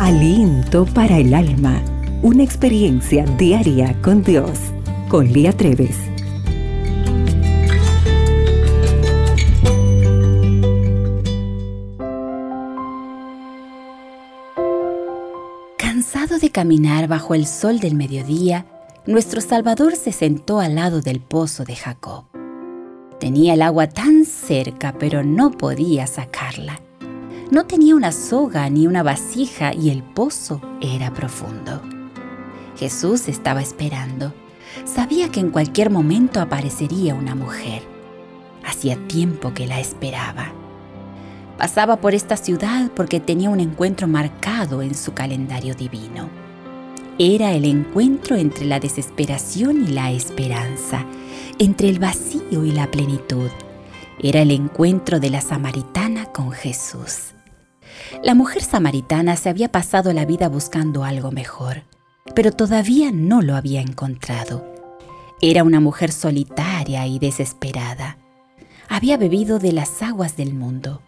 Aliento para el alma. Una experiencia diaria con Dios. Con Lía Treves. Cansado de caminar bajo el sol del mediodía, nuestro Salvador se sentó al lado del pozo de Jacob. Tenía el agua tan cerca, pero no podía sacarla. No tenía una soga ni una vasija y el pozo era profundo. Jesús estaba esperando. Sabía que en cualquier momento aparecería una mujer. Hacía tiempo que la esperaba. Pasaba por esta ciudad porque tenía un encuentro marcado en su calendario divino. Era el encuentro entre la desesperación y la esperanza, entre el vacío y la plenitud. Era el encuentro de la samaritana con Jesús. La mujer samaritana se había pasado la vida buscando algo mejor, pero todavía no lo había encontrado. Era una mujer solitaria y desesperada. Había bebido de las aguas del mundo,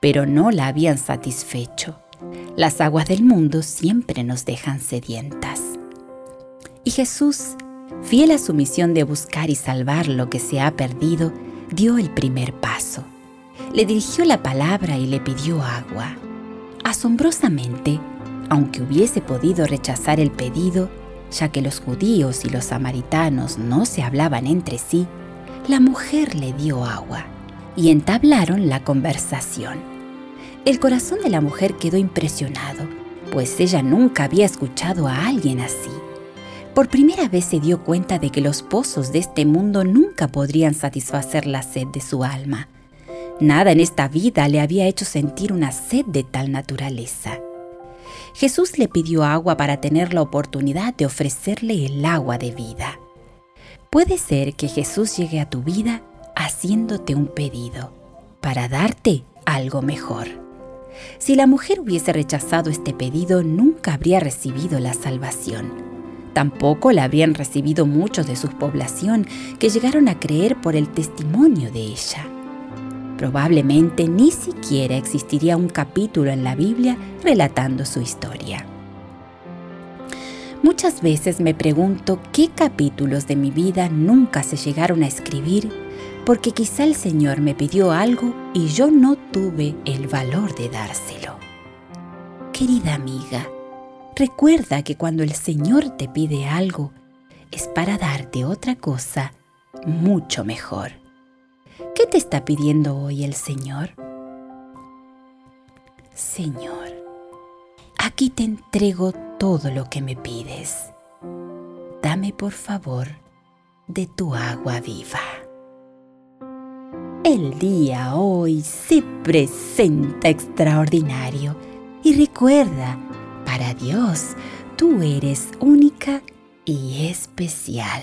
pero no la habían satisfecho. Las aguas del mundo siempre nos dejan sedientas. Y Jesús, fiel a su misión de buscar y salvar lo que se ha perdido, dio el primer paso. Le dirigió la palabra y le pidió agua. Asombrosamente, aunque hubiese podido rechazar el pedido, ya que los judíos y los samaritanos no se hablaban entre sí, la mujer le dio agua y entablaron la conversación. El corazón de la mujer quedó impresionado, pues ella nunca había escuchado a alguien así. Por primera vez se dio cuenta de que los pozos de este mundo nunca podrían satisfacer la sed de su alma Nada en esta vida le había hecho sentir una sed de tal naturaleza. Jesús le pidió agua para tener la oportunidad de ofrecerle el agua de vida. Puede ser que Jesús llegue a tu vida haciéndote un pedido para darte algo mejor. Si la mujer hubiese rechazado este pedido, nunca habría recibido la salvación. Tampoco la habrían recibido muchos de su población que llegaron a creer por el testimonio de ella. Probablemente ni siquiera existiría un capítulo en la Biblia relatando su historia. Muchas veces me pregunto qué capítulos de mi vida nunca se llegaron a escribir porque quizá el Señor me pidió algo y yo no tuve el valor de dárselo. Querida amiga, recuerda que cuando el Señor te pide algo es para darte otra cosa mucho mejor. ¿Qué te está pidiendo hoy el Señor? Señor, aquí te entrego todo lo que me pides. Dame por favor de tu agua viva. El día hoy se presenta extraordinario y recuerda, para Dios, tú eres única y especial.